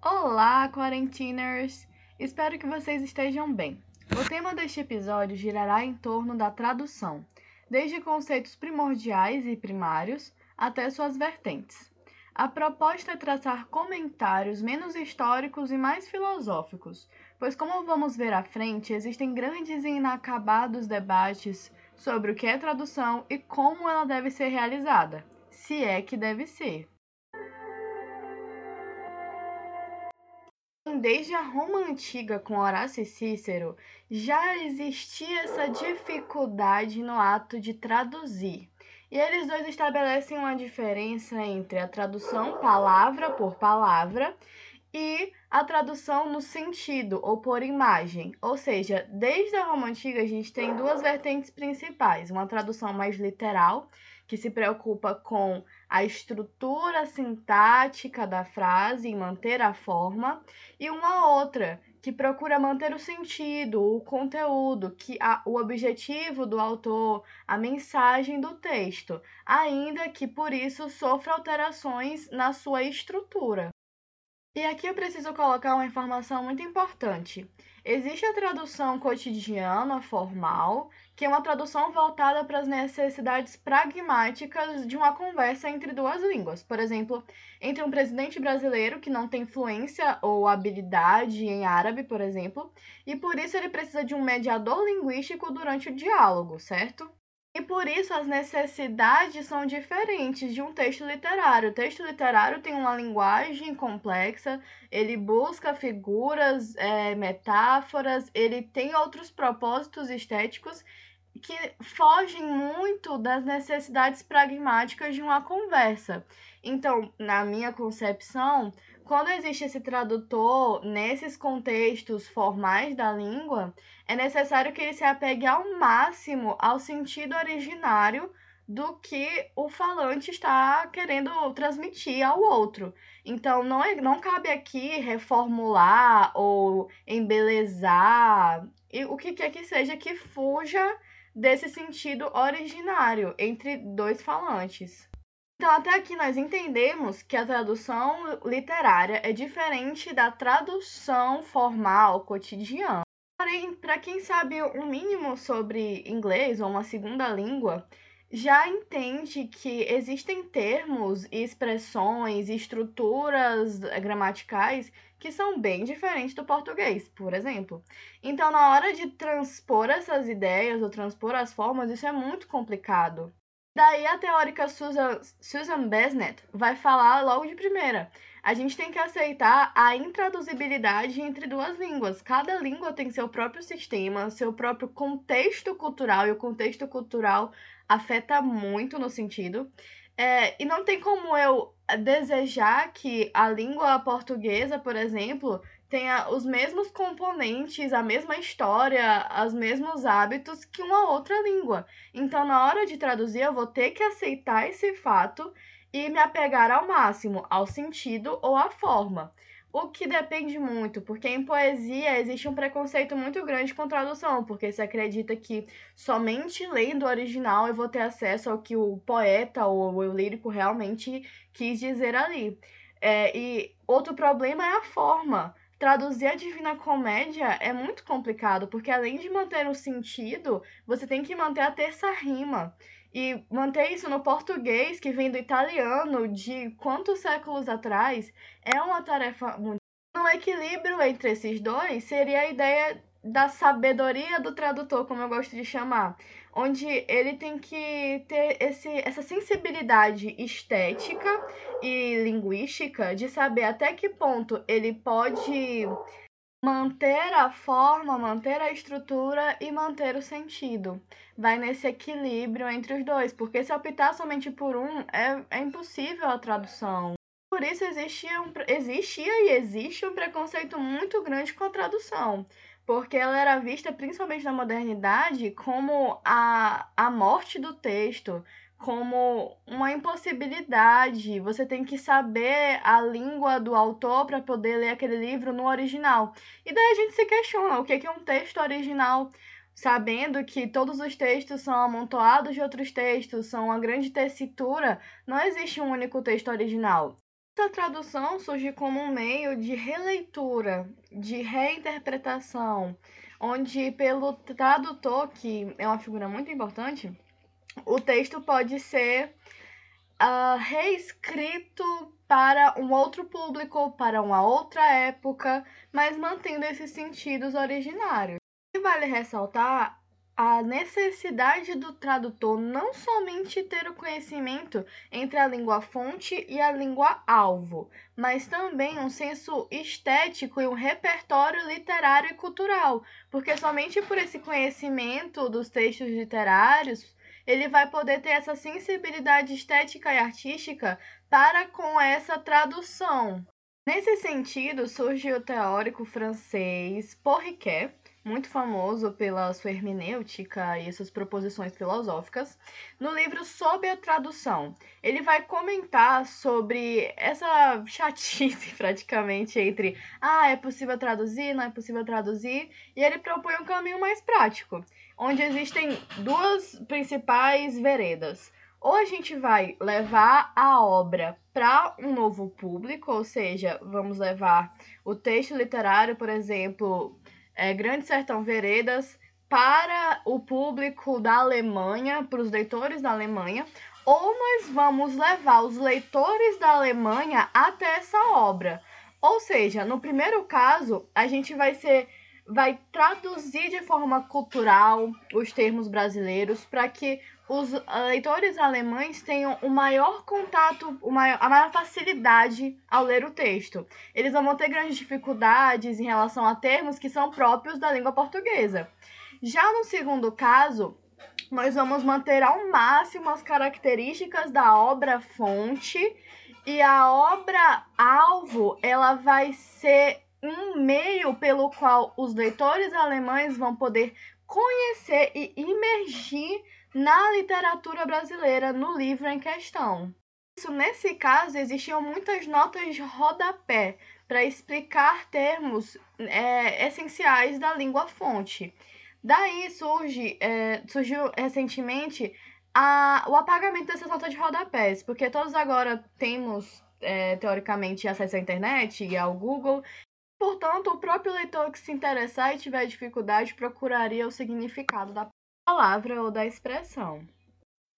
Olá, quarentiners! Espero que vocês estejam bem. O tema deste episódio girará em torno da tradução, desde conceitos primordiais e primários até suas vertentes. A proposta é traçar comentários menos históricos e mais filosóficos, pois, como vamos ver à frente, existem grandes e inacabados debates sobre o que é tradução e como ela deve ser realizada, se é que deve ser. Desde a Roma antiga com Horácio e Cícero, já existia essa dificuldade no ato de traduzir. E eles dois estabelecem uma diferença entre a tradução palavra por palavra e a tradução no sentido ou por imagem. Ou seja, desde a Roma antiga a gente tem duas vertentes principais: uma tradução mais literal, que se preocupa com a estrutura sintática da frase e manter a forma, e uma outra que procura manter o sentido, o conteúdo, que a, o objetivo do autor, a mensagem do texto, ainda que por isso sofra alterações na sua estrutura. E aqui eu preciso colocar uma informação muito importante. Existe a tradução cotidiana formal, que é uma tradução voltada para as necessidades pragmáticas de uma conversa entre duas línguas. Por exemplo, entre um presidente brasileiro que não tem fluência ou habilidade em árabe, por exemplo, e por isso ele precisa de um mediador linguístico durante o diálogo, certo? E por isso as necessidades são diferentes de um texto literário. O texto literário tem uma linguagem complexa, ele busca figuras, é, metáforas, ele tem outros propósitos estéticos que fogem muito das necessidades pragmáticas de uma conversa. Então, na minha concepção, quando existe esse tradutor nesses contextos formais da língua, é necessário que ele se apegue ao máximo ao sentido originário do que o falante está querendo transmitir ao outro. Então, não, é, não cabe aqui reformular ou embelezar e o que quer que seja que fuja desse sentido originário entre dois falantes. Então, até aqui nós entendemos que a tradução literária é diferente da tradução formal cotidiana. Porém, para quem sabe um mínimo sobre inglês ou uma segunda língua, já entende que existem termos, expressões, estruturas gramaticais que são bem diferentes do português, por exemplo. Então, na hora de transpor essas ideias ou transpor as formas, isso é muito complicado. Daí a teórica Susan, Susan vai falar logo de primeira. A gente tem que aceitar a intraduzibilidade entre duas línguas. Cada língua tem seu próprio sistema, seu próprio contexto cultural, e o contexto cultural afeta muito no sentido. É, e não tem como eu desejar que a língua portuguesa, por exemplo, tenha os mesmos componentes, a mesma história, os mesmos hábitos que uma outra língua. Então, na hora de traduzir, eu vou ter que aceitar esse fato e me apegar ao máximo ao sentido ou à forma. O que depende muito, porque em poesia existe um preconceito muito grande com tradução, porque se acredita que somente lendo o original eu vou ter acesso ao que o poeta ou o lírico realmente quis dizer ali. É, e outro problema é a forma traduzir a Divina Comédia é muito complicado, porque além de manter o sentido, você tem que manter a terça rima. E manter isso no português, que vem do italiano de quantos séculos atrás, é uma tarefa muito. Um equilíbrio entre esses dois seria a ideia da sabedoria do tradutor, como eu gosto de chamar, onde ele tem que ter esse, essa sensibilidade estética e linguística de saber até que ponto ele pode manter a forma, manter a estrutura e manter o sentido. Vai nesse equilíbrio entre os dois, porque se optar somente por um, é, é impossível a tradução. Por isso existia, um, existia e existe um preconceito muito grande com a tradução porque ela era vista, principalmente na modernidade, como a, a morte do texto, como uma impossibilidade. Você tem que saber a língua do autor para poder ler aquele livro no original. E daí a gente se questiona o que é um texto original, sabendo que todos os textos são amontoados de outros textos, são uma grande tessitura, não existe um único texto original. Essa tradução surge como um meio de releitura, de reinterpretação, onde pelo tradutor, que é uma figura muito importante, o texto pode ser uh, reescrito para um outro público, para uma outra época, mas mantendo esses sentidos originários. E vale ressaltar a necessidade do tradutor não somente ter o conhecimento entre a língua fonte e a língua alvo, mas também um senso estético e um repertório literário e cultural, porque somente por esse conhecimento dos textos literários ele vai poder ter essa sensibilidade estética e artística para com essa tradução. Nesse sentido, surge o teórico francês Porriquet, muito famoso pela sua hermenêutica e suas proposições filosóficas, no livro Sob a Tradução. Ele vai comentar sobre essa chatice, praticamente, entre ah, é possível traduzir, não é possível traduzir, e ele propõe um caminho mais prático, onde existem duas principais veredas. Ou a gente vai levar a obra para um novo público, ou seja, vamos levar o texto literário, por exemplo, é, Grande Sertão Veredas para o público da Alemanha, para os leitores da Alemanha, ou nós vamos levar os leitores da Alemanha até essa obra. Ou seja, no primeiro caso, a gente vai ser vai traduzir de forma cultural os termos brasileiros para que os leitores alemães tenham o maior contato, o maior, a maior facilidade ao ler o texto. Eles vão ter grandes dificuldades em relação a termos que são próprios da língua portuguesa. Já no segundo caso, nós vamos manter ao máximo as características da obra fonte e a obra alvo, ela vai ser um meio pelo qual os leitores alemães vão poder conhecer e imergir na literatura brasileira no livro em questão. Isso, nesse caso, existiam muitas notas de rodapé para explicar termos é, essenciais da língua fonte. Daí surge, é, surgiu recentemente a, o apagamento dessas notas de rodapés, porque todos agora temos, é, teoricamente, acesso à internet e ao Google, Portanto, o próprio leitor que se interessar e tiver dificuldade procuraria o significado da palavra ou da expressão.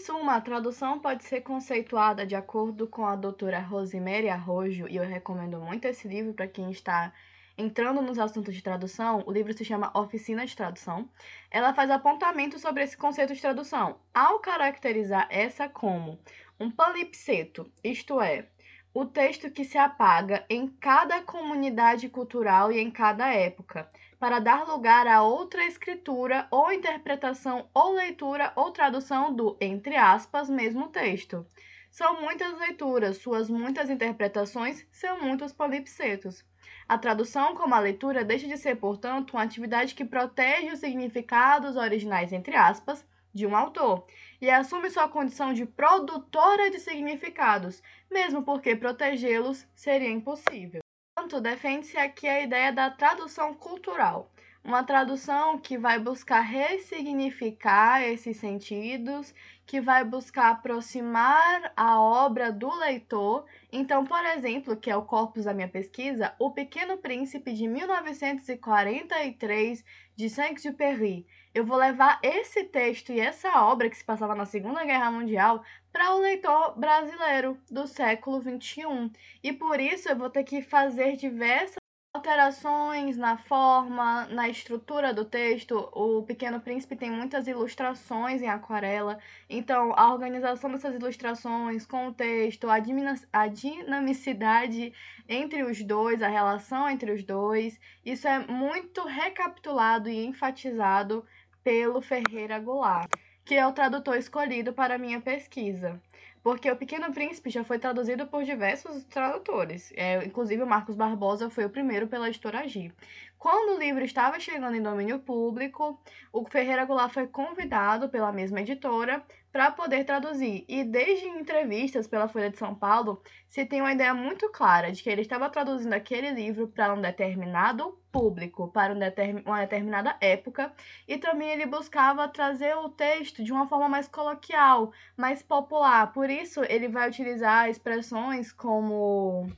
Em suma, a tradução pode ser conceituada de acordo com a doutora Rosemary Arrojo, e eu recomendo muito esse livro para quem está entrando nos assuntos de tradução. O livro se chama Oficina de Tradução. Ela faz apontamento sobre esse conceito de tradução, ao caracterizar essa como um palipseto, isto é, o texto que se apaga em cada comunidade cultural e em cada época, para dar lugar a outra escritura ou interpretação ou leitura ou tradução do, entre aspas, mesmo texto. São muitas leituras, suas muitas interpretações são muitos polipsetos. A tradução, como a leitura, deixa de ser, portanto, uma atividade que protege os significados originais, entre aspas, de um autor e assume sua condição de produtora de significados, mesmo porque protegê-los seria impossível. Portanto, defende-se aqui a ideia da tradução cultural, uma tradução que vai buscar ressignificar esses sentidos, que vai buscar aproximar a obra do leitor. Então, por exemplo, que é o corpus da minha pesquisa, O Pequeno Príncipe de 1943 de Saint-Exupéry eu vou levar esse texto e essa obra que se passava na Segunda Guerra Mundial para o leitor brasileiro do século XXI. E por isso eu vou ter que fazer diversas alterações na forma, na estrutura do texto. O Pequeno Príncipe tem muitas ilustrações em aquarela, então a organização dessas ilustrações com o texto, a, dinamicidade entre os dois, a relação entre os dois, isso é muito recapitulado e enfatizado pelo Ferreira Goulart, que é o tradutor escolhido para minha pesquisa. Porque O Pequeno Príncipe já foi traduzido por diversos tradutores, é, inclusive o Marcos Barbosa foi o primeiro pela editora G. Quando o livro estava chegando em domínio público, o Ferreira Goulart foi convidado pela mesma editora para poder traduzir. E desde entrevistas pela Folha de São Paulo, se tem uma ideia muito clara de que ele estava traduzindo aquele livro para um determinado público, para um determin uma determinada época, e também ele buscava trazer o texto de uma forma mais coloquial, mais popular. Por isso, ele vai utilizar expressões como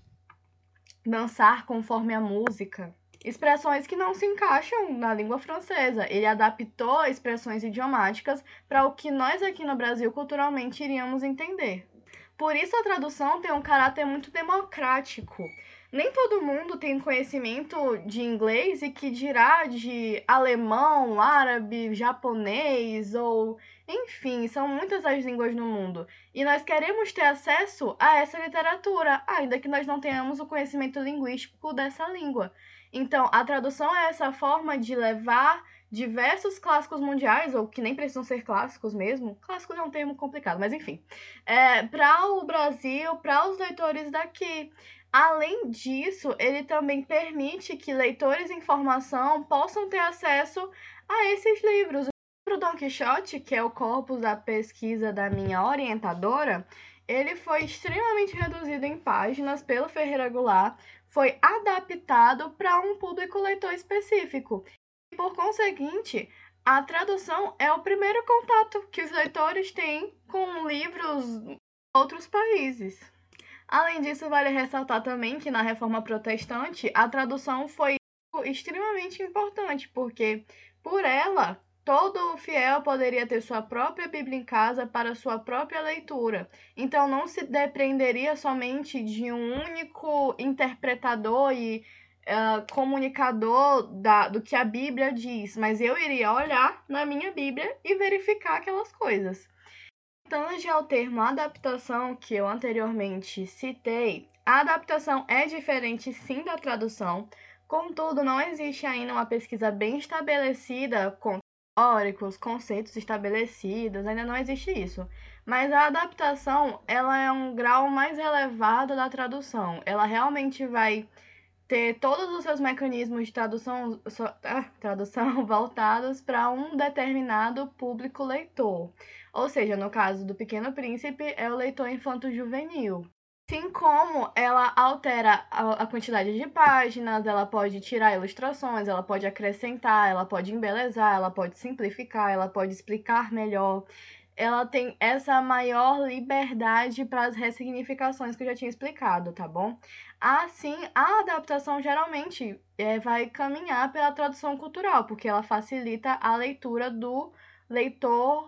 dançar conforme a música expressões que não se encaixam na língua francesa. Ele adaptou expressões idiomáticas para o que nós aqui no Brasil culturalmente iríamos entender. Por isso a tradução tem um caráter muito democrático. Nem todo mundo tem conhecimento de inglês e que dirá de alemão, árabe, japonês ou enfim, são muitas as línguas no mundo. E nós queremos ter acesso a essa literatura, ainda que nós não tenhamos o conhecimento linguístico dessa língua. Então, a tradução é essa forma de levar diversos clássicos mundiais, ou que nem precisam ser clássicos mesmo, clássicos é um termo complicado, mas enfim, é, para o Brasil, para os leitores daqui. Além disso, ele também permite que leitores em formação possam ter acesso a esses livros. O livro Don Quixote, que é o corpus da pesquisa da minha orientadora, ele foi extremamente reduzido em páginas pelo Ferreira Goulart, foi adaptado para um público leitor específico. E, por conseguinte, a tradução é o primeiro contato que os leitores têm com livros de outros países. Além disso, vale ressaltar também que na Reforma Protestante a tradução foi extremamente importante, porque por ela Todo fiel poderia ter sua própria Bíblia em casa para sua própria leitura. Então não se dependeria somente de um único interpretador e uh, comunicador da, do que a Bíblia diz, mas eu iria olhar na minha Bíblia e verificar aquelas coisas. Tange ao termo adaptação que eu anteriormente citei, a adaptação é diferente sim da tradução, contudo, não existe ainda uma pesquisa bem estabelecida com teóricos, conceitos estabelecidos, ainda não existe isso. Mas a adaptação, ela é um grau mais elevado da tradução. Ela realmente vai ter todos os seus mecanismos de tradução, so, ah, tradução voltados para um determinado público leitor. Ou seja, no caso do Pequeno Príncipe, é o leitor infanto-juvenil. Assim como ela altera a, quantidade de páginas, ela pode tirar ilustrações, ela pode acrescentar, ela pode embelezar, ela pode simplificar, ela pode explicar melhor. Ela tem essa maior liberdade para as ressignificações que eu já tinha explicado, tá bom? Assim, a adaptação geralmente é, vai caminhar pela tradução cultural, porque ela facilita a leitura do leitor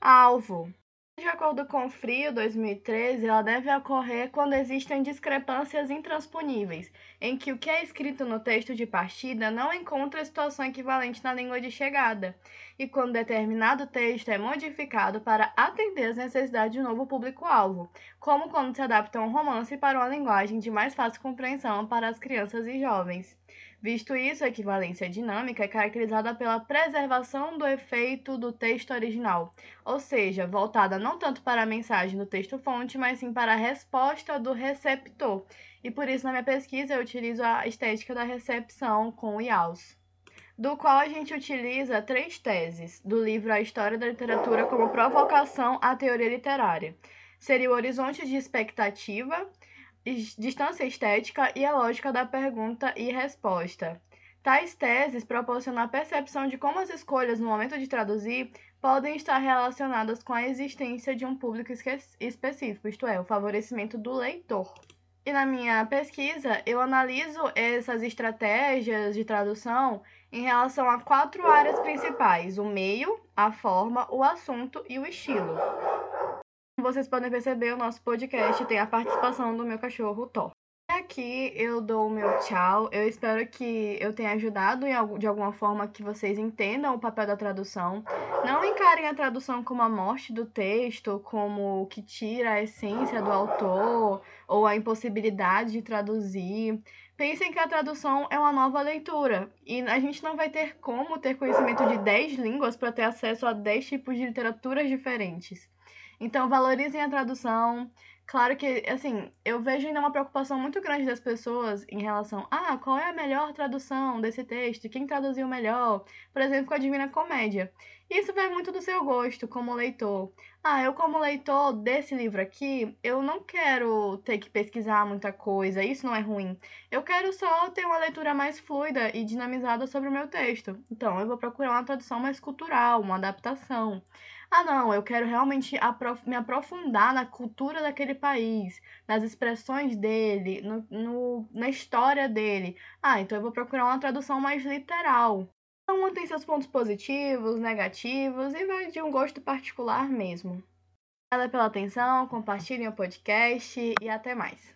alvo. De acordo com o Frio 2013, ela deve ocorrer quando existem discrepâncias intransponíveis, em que o que é escrito no texto de partida não encontra situação equivalente na língua de chegada, e quando determinado texto é modificado para atender às necessidades de um novo público-alvo, como quando se adapta um romance para uma linguagem de mais fácil compreensão para as crianças e jovens. Visto isso, a equivalência dinâmica é caracterizada pela preservação do efeito do texto original, ou seja, voltada não tanto para a mensagem do texto-fonte, mas sim para a resposta do receptor. E por isso, na minha pesquisa, eu utilizo a estética da recepção com o IAUS do qual a gente utiliza três teses do livro A História da Literatura como provocação à teoria literária. Seria o horizonte de expectativa, distância estética e a lógica da pergunta e resposta. Tais teses proporcionam a percepção de como as escolhas no momento de traduzir podem estar relacionadas com a existência de um público específico, isto é, o favorecimento do leitor. E na minha pesquisa, eu analiso essas estratégias de tradução em relação a quatro áreas principais: o meio, a forma, o assunto e o estilo vocês podem perceber, o nosso podcast tem a participação do meu cachorro Thor. Aqui eu dou o meu tchau. Eu espero que eu tenha ajudado de alguma forma que vocês entendam o papel da tradução. Não encarem a tradução como a morte do texto, como o que tira a essência do autor ou a impossibilidade de traduzir. Pensem que a tradução é uma nova leitura e a gente não vai ter como ter conhecimento de 10 línguas para ter acesso a 10 tipos de literaturas diferentes. Então, valorizem a tradução, Claro que, assim, eu vejo ainda uma preocupação muito grande das pessoas em relação ah, qual é a melhor tradução desse texto, quem traduziu melhor, por exemplo, com a Divina Comédia. Isso vai muito do seu gosto como leitor. Ah, eu como leitor desse livro aqui, eu não quero ter que pesquisar muita coisa, isso não é ruim. Eu quero só ter uma leitura mais fluida e dinamizada sobre o meu texto. Então, eu vou procurar uma tradução mais cultural, uma adaptação. Ah, não, eu quero realmente aprof me aprofundar na cultura daquele país, nas expressões dele, no, no, na história dele. Ah, então eu vou procurar uma tradução mais literal. Cada uma tem seus pontos positivos, negativos e vai de um gosto particular mesmo. Obrigada pela atenção, compartilhem o podcast e até mais.